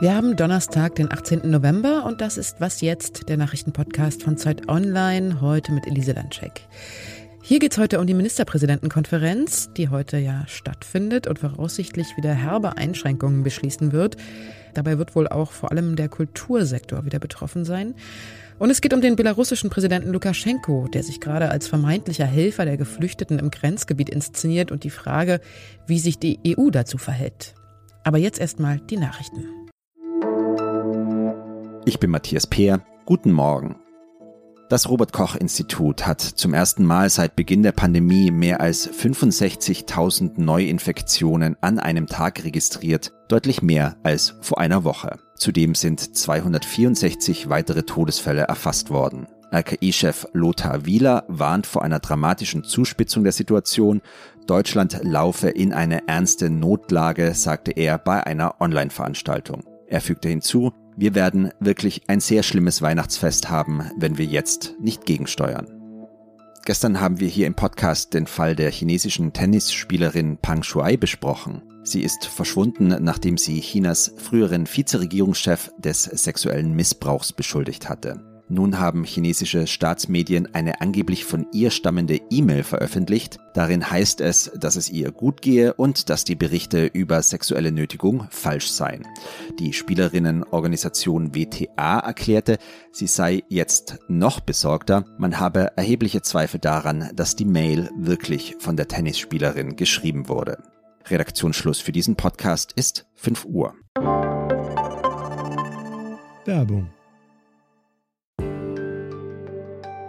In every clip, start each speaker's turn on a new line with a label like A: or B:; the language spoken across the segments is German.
A: Wir haben Donnerstag, den 18. November und das ist Was jetzt, der Nachrichtenpodcast von Zeit Online, heute mit Elise Landscheck. Hier geht es heute um die Ministerpräsidentenkonferenz, die heute ja stattfindet und voraussichtlich wieder herbe Einschränkungen beschließen wird. Dabei wird wohl auch vor allem der Kultursektor wieder betroffen sein. Und es geht um den belarussischen Präsidenten Lukaschenko, der sich gerade als vermeintlicher Helfer der Geflüchteten im Grenzgebiet inszeniert und die Frage, wie sich die EU dazu verhält. Aber jetzt erstmal die Nachrichten.
B: Ich bin Matthias Peer. Guten Morgen. Das Robert Koch Institut hat zum ersten Mal seit Beginn der Pandemie mehr als 65.000 Neuinfektionen an einem Tag registriert, deutlich mehr als vor einer Woche. Zudem sind 264 weitere Todesfälle erfasst worden. RKI-Chef Lothar Wieler warnt vor einer dramatischen Zuspitzung der Situation. Deutschland laufe in eine ernste Notlage, sagte er bei einer Online-Veranstaltung. Er fügte hinzu, wir werden wirklich ein sehr schlimmes Weihnachtsfest haben, wenn wir jetzt nicht gegensteuern. Gestern haben wir hier im Podcast den Fall der chinesischen Tennisspielerin Pang Shuai besprochen. Sie ist verschwunden, nachdem sie Chinas früheren Vizeregierungschef des sexuellen Missbrauchs beschuldigt hatte. Nun haben chinesische Staatsmedien eine angeblich von ihr stammende E-Mail veröffentlicht. Darin heißt es, dass es ihr gut gehe und dass die Berichte über sexuelle Nötigung falsch seien. Die Spielerinnenorganisation WTA erklärte, sie sei jetzt noch besorgter. Man habe erhebliche Zweifel daran, dass die Mail wirklich von der Tennisspielerin geschrieben wurde. Redaktionsschluss für diesen Podcast ist 5 Uhr.
C: Werbung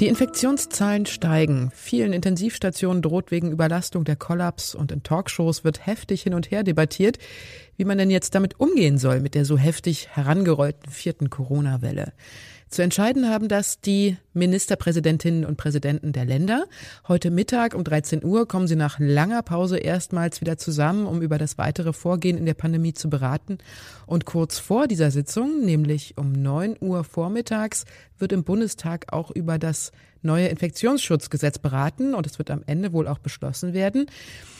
A: Die Infektionszahlen steigen. Vielen Intensivstationen droht wegen Überlastung der Kollaps und in Talkshows wird heftig hin und her debattiert, wie man denn jetzt damit umgehen soll mit der so heftig herangerollten vierten Corona-Welle. Zu entscheiden haben das die Ministerpräsidentinnen und Präsidenten der Länder. Heute Mittag um 13 Uhr kommen sie nach langer Pause erstmals wieder zusammen, um über das weitere Vorgehen in der Pandemie zu beraten. Und kurz vor dieser Sitzung, nämlich um 9 Uhr vormittags, wird im Bundestag auch über das neue Infektionsschutzgesetz beraten und es wird am Ende wohl auch beschlossen werden.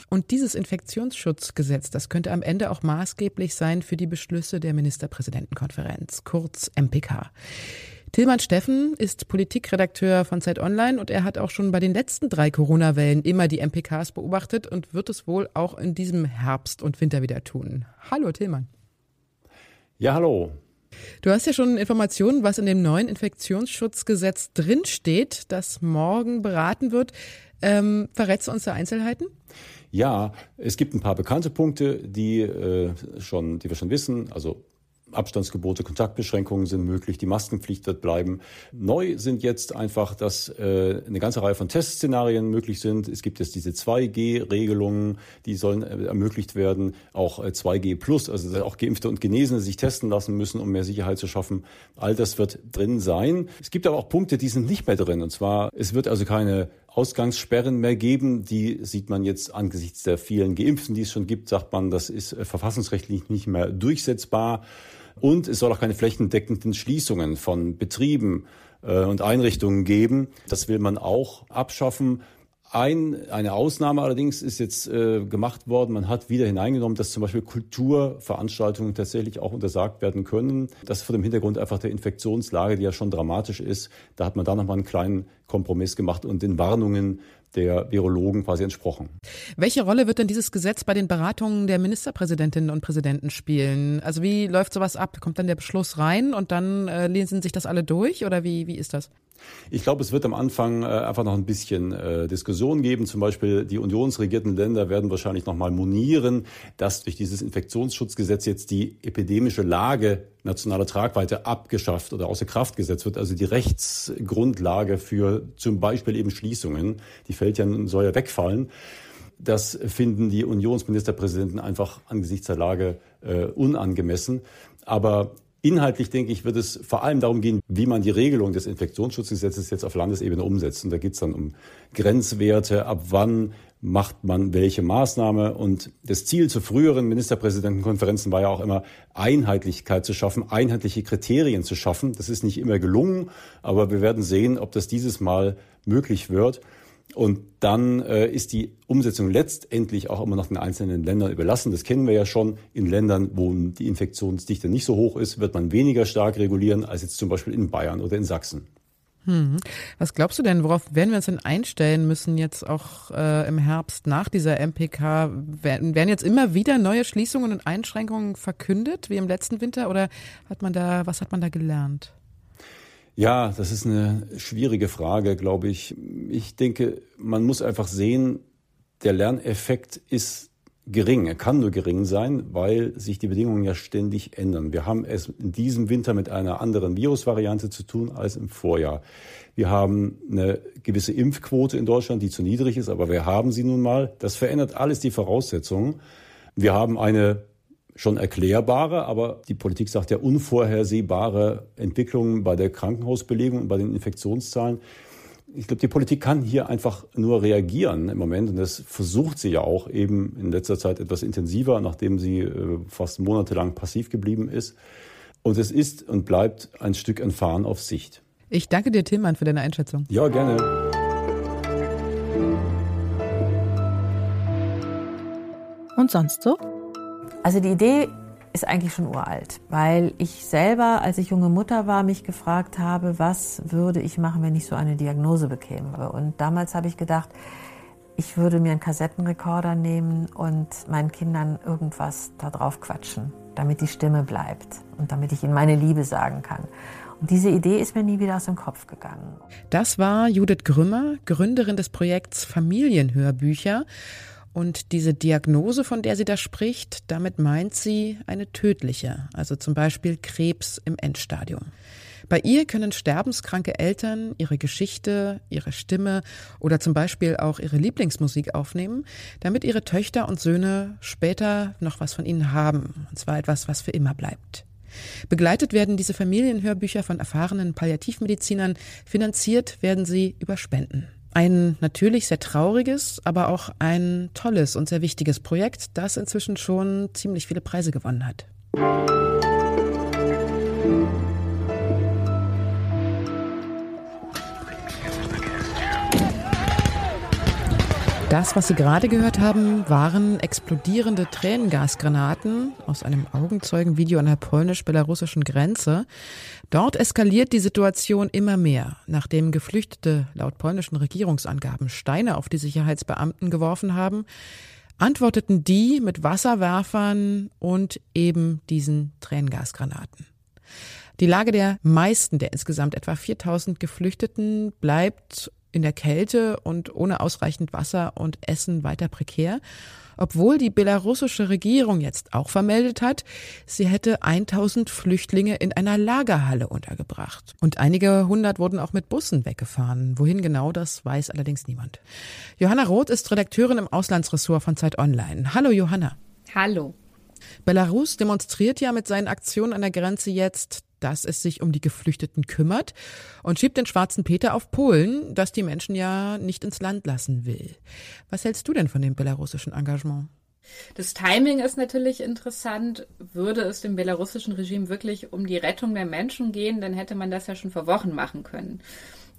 A: Und dieses Infektionsschutzgesetz, das könnte am Ende auch maßgeblich sein für die Beschlüsse der Ministerpräsidentenkonferenz, kurz MPK. Tilman Steffen ist Politikredakteur von Zeit Online und er hat auch schon bei den letzten drei Corona-Wellen immer die MPKs beobachtet und wird es wohl auch in diesem Herbst und Winter wieder tun. Hallo Tilman.
C: Ja, hallo.
A: Du hast ja schon Informationen, was in dem neuen Infektionsschutzgesetz drinsteht, das morgen beraten wird. Ähm, verrätst du uns da Einzelheiten?
C: Ja, es gibt ein paar bekannte Punkte, die, äh, schon, die wir schon wissen. Also Abstandsgebote, Kontaktbeschränkungen sind möglich, die Maskenpflicht wird bleiben. Neu sind jetzt einfach, dass äh, eine ganze Reihe von Testszenarien möglich sind. Es gibt jetzt diese 2G-Regelungen, die sollen äh, ermöglicht werden, auch äh, 2G plus, also auch Geimpfte und Genesene sich testen lassen müssen, um mehr Sicherheit zu schaffen. All das wird drin sein. Es gibt aber auch Punkte, die sind nicht mehr drin. Und zwar, es wird also keine Ausgangssperren mehr geben. Die sieht man jetzt angesichts der vielen Geimpften, die es schon gibt, sagt man, das ist äh, verfassungsrechtlich nicht mehr durchsetzbar. Und es soll auch keine flächendeckenden Schließungen von Betrieben äh, und Einrichtungen geben. Das will man auch abschaffen. Ein, eine Ausnahme allerdings ist jetzt äh, gemacht worden. Man hat wieder hineingenommen, dass zum Beispiel Kulturveranstaltungen tatsächlich auch untersagt werden können. Das vor dem Hintergrund einfach der Infektionslage, die ja schon dramatisch ist. Da hat man da nochmal einen kleinen Kompromiss gemacht und den Warnungen der Virologen quasi entsprochen.
A: Welche Rolle wird denn dieses Gesetz bei den Beratungen der Ministerpräsidentinnen und Präsidenten spielen? Also wie läuft sowas ab? Kommt dann der Beschluss rein und dann äh, lesen sich das alle durch oder wie, wie ist das?
C: Ich glaube, es wird am Anfang äh, einfach noch ein bisschen äh, Diskussion geben. Zum Beispiel die unionsregierten Länder werden wahrscheinlich noch mal monieren, dass durch dieses Infektionsschutzgesetz jetzt die epidemische Lage nationaler Tragweite abgeschafft oder außer Kraft gesetzt wird. Also die Rechtsgrundlage für zum Beispiel eben Schließungen, die fällt ja, soll ja wegfallen. Das finden die Unionsministerpräsidenten einfach angesichts der Lage äh, unangemessen. Aber Inhaltlich, denke ich, wird es vor allem darum gehen, wie man die Regelung des Infektionsschutzgesetzes jetzt auf Landesebene umsetzt. Und da geht es dann um Grenzwerte, ab wann macht man welche Maßnahme. Und das Ziel zu früheren Ministerpräsidentenkonferenzen war ja auch immer, Einheitlichkeit zu schaffen, einheitliche Kriterien zu schaffen. Das ist nicht immer gelungen, aber wir werden sehen, ob das dieses Mal möglich wird. Und dann äh, ist die Umsetzung letztendlich auch immer noch den einzelnen Ländern überlassen. Das kennen wir ja schon. In Ländern, wo die Infektionsdichte nicht so hoch ist, wird man weniger stark regulieren als jetzt zum Beispiel in Bayern oder in Sachsen.
A: Hm. Was glaubst du denn, worauf werden wir uns denn einstellen müssen jetzt auch äh, im Herbst nach dieser MPK? Werden, werden jetzt immer wieder neue Schließungen und Einschränkungen verkündet wie im letzten Winter oder hat man da, was hat man da gelernt?
C: Ja, das ist eine schwierige Frage, glaube ich. Ich denke, man muss einfach sehen, der Lerneffekt ist gering. Er kann nur gering sein, weil sich die Bedingungen ja ständig ändern. Wir haben es in diesem Winter mit einer anderen Virusvariante zu tun als im Vorjahr. Wir haben eine gewisse Impfquote in Deutschland, die zu niedrig ist, aber wir haben sie nun mal. Das verändert alles die Voraussetzungen. Wir haben eine schon erklärbare, aber die Politik sagt ja unvorhersehbare Entwicklungen bei der Krankenhausbelegung und bei den Infektionszahlen. Ich glaube, die Politik kann hier einfach nur reagieren im Moment und das versucht sie ja auch eben in letzter Zeit etwas intensiver, nachdem sie äh, fast monatelang passiv geblieben ist. Und es ist und bleibt ein Stück ein Fahren auf Sicht.
A: Ich danke dir, Tillmann, für deine Einschätzung.
C: Ja, gerne.
D: Und sonst so?
E: Also die Idee ist eigentlich schon uralt, weil ich selber, als ich junge Mutter war, mich gefragt habe, was würde ich machen, wenn ich so eine Diagnose bekäme. Und damals habe ich gedacht, ich würde mir einen Kassettenrekorder nehmen und meinen Kindern irgendwas da drauf quatschen, damit die Stimme bleibt und damit ich ihnen meine Liebe sagen kann. Und diese Idee ist mir nie wieder aus dem Kopf gegangen.
A: Das war Judith Grümmer, Gründerin des Projekts Familienhörbücher. Und diese Diagnose, von der sie da spricht, damit meint sie eine tödliche, also zum Beispiel Krebs im Endstadium. Bei ihr können sterbenskranke Eltern ihre Geschichte, ihre Stimme oder zum Beispiel auch ihre Lieblingsmusik aufnehmen, damit ihre Töchter und Söhne später noch was von ihnen haben, und zwar etwas, was für immer bleibt. Begleitet werden diese Familienhörbücher von erfahrenen Palliativmedizinern, finanziert werden sie über Spenden. Ein natürlich sehr trauriges, aber auch ein tolles und sehr wichtiges Projekt, das inzwischen schon ziemlich viele Preise gewonnen hat. Das, was Sie gerade gehört haben, waren explodierende Tränengasgranaten aus einem Augenzeugenvideo an der polnisch-belarussischen Grenze. Dort eskaliert die Situation immer mehr, nachdem Geflüchtete laut polnischen Regierungsangaben Steine auf die Sicherheitsbeamten geworfen haben, antworteten die mit Wasserwerfern und eben diesen Tränengasgranaten. Die Lage der meisten der insgesamt etwa 4000 Geflüchteten bleibt in der Kälte und ohne ausreichend Wasser und Essen weiter prekär, obwohl die belarussische Regierung jetzt auch vermeldet hat, sie hätte 1000 Flüchtlinge in einer Lagerhalle untergebracht. Und einige hundert wurden auch mit Bussen weggefahren. Wohin genau, das weiß allerdings niemand. Johanna Roth ist Redakteurin im Auslandsressort von Zeit Online. Hallo Johanna.
F: Hallo.
A: Belarus demonstriert ja mit seinen Aktionen an der Grenze jetzt dass es sich um die Geflüchteten kümmert und schiebt den schwarzen Peter auf Polen, das die Menschen ja nicht ins Land lassen will. Was hältst du denn von dem belarussischen Engagement?
F: Das Timing ist natürlich interessant. Würde es dem belarussischen Regime wirklich um die Rettung der Menschen gehen, dann hätte man das ja schon vor Wochen machen können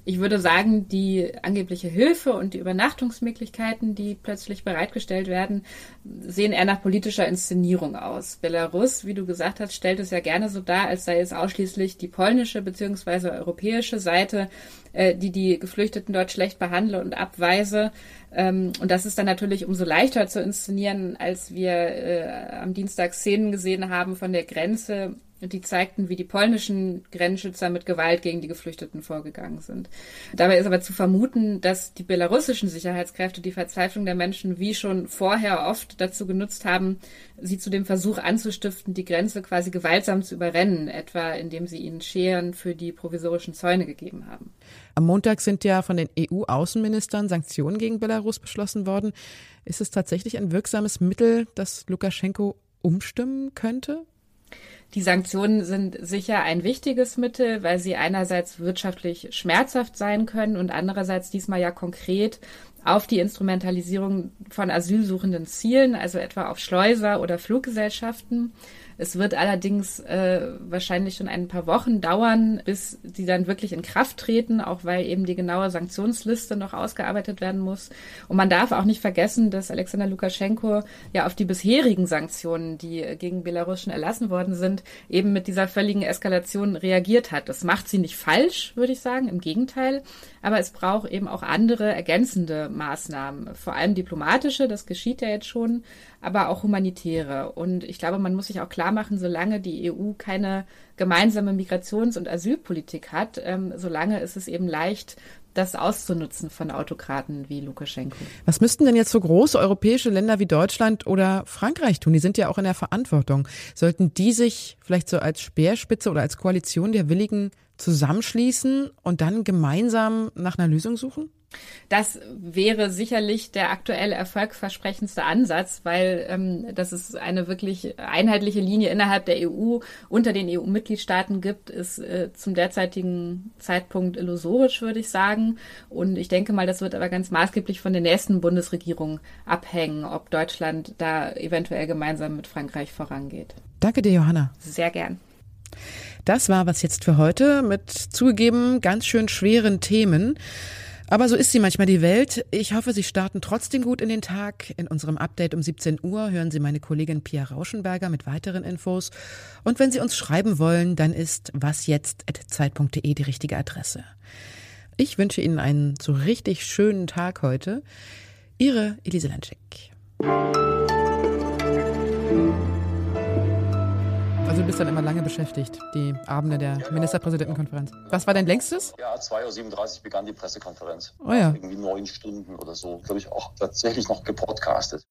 F: ich würde sagen, die angebliche Hilfe und die Übernachtungsmöglichkeiten, die plötzlich bereitgestellt werden, sehen eher nach politischer Inszenierung aus. Belarus, wie du gesagt hast, stellt es ja gerne so dar, als sei es ausschließlich die polnische bzw. europäische Seite, äh, die die Geflüchteten dort schlecht behandle und abweise. Ähm, und das ist dann natürlich umso leichter zu inszenieren, als wir äh, am Dienstag Szenen gesehen haben von der Grenze die zeigten, wie die polnischen Grenzschützer mit Gewalt gegen die Geflüchteten vorgegangen sind. Dabei ist aber zu vermuten, dass die belarussischen Sicherheitskräfte die Verzweiflung der Menschen wie schon vorher oft dazu genutzt haben, sie zu dem Versuch anzustiften, die Grenze quasi gewaltsam zu überrennen, etwa indem sie ihnen Scheren für die provisorischen Zäune gegeben haben.
A: Am Montag sind ja von den EU-Außenministern Sanktionen gegen Belarus beschlossen worden. Ist es tatsächlich ein wirksames Mittel, das Lukaschenko umstimmen könnte?
F: Die Sanktionen sind sicher ein wichtiges Mittel, weil sie einerseits wirtschaftlich schmerzhaft sein können und andererseits diesmal ja konkret auf die Instrumentalisierung von Asylsuchenden zielen, also etwa auf Schleuser oder Fluggesellschaften. Es wird allerdings äh, wahrscheinlich schon ein paar Wochen dauern, bis die dann wirklich in Kraft treten, auch weil eben die genaue Sanktionsliste noch ausgearbeitet werden muss. Und man darf auch nicht vergessen, dass Alexander Lukaschenko ja auf die bisherigen Sanktionen, die gegen Belarus erlassen worden sind, eben mit dieser völligen Eskalation reagiert hat. Das macht sie nicht falsch, würde ich sagen, im Gegenteil. Aber es braucht eben auch andere ergänzende Maßnahmen, vor allem diplomatische, das geschieht ja jetzt schon, aber auch humanitäre. Und ich glaube, man muss sich auch klar machen, solange die EU keine gemeinsame Migrations- und Asylpolitik hat, ähm, solange ist es eben leicht, das auszunutzen von Autokraten wie Lukaschenko.
A: Was müssten denn jetzt so große europäische Länder wie Deutschland oder Frankreich tun? Die sind ja auch in der Verantwortung. Sollten die sich vielleicht so als Speerspitze oder als Koalition der Willigen zusammenschließen und dann gemeinsam nach einer Lösung suchen?
F: Das wäre sicherlich der aktuell erfolgversprechendste Ansatz, weil ähm, dass es eine wirklich einheitliche Linie innerhalb der EU unter den EU-Mitgliedstaaten gibt, ist äh, zum derzeitigen Zeitpunkt illusorisch, würde ich sagen. Und ich denke mal, das wird aber ganz maßgeblich von der nächsten Bundesregierung abhängen, ob Deutschland da eventuell gemeinsam mit Frankreich vorangeht.
A: Danke dir, Johanna.
F: Sehr gern.
A: Das war was jetzt für heute mit zugegeben ganz schön schweren Themen. Aber so ist sie manchmal die Welt. Ich hoffe, Sie starten trotzdem gut in den Tag. In unserem Update um 17 Uhr hören Sie meine Kollegin Pia Rauschenberger mit weiteren Infos. Und wenn Sie uns schreiben wollen, dann ist wasjetzt.zeit.de die richtige Adresse. Ich wünsche Ihnen einen so richtig schönen Tag heute. Ihre Elise Lanschek. Also du bist dann immer lange beschäftigt, die Abende der ja, Ministerpräsidentenkonferenz. Was war dein längstes?
G: Ja, 2.37 Uhr begann die Pressekonferenz.
A: Oh ja.
G: Irgendwie neun Stunden oder so. Glaube ich auch tatsächlich noch gepodcastet.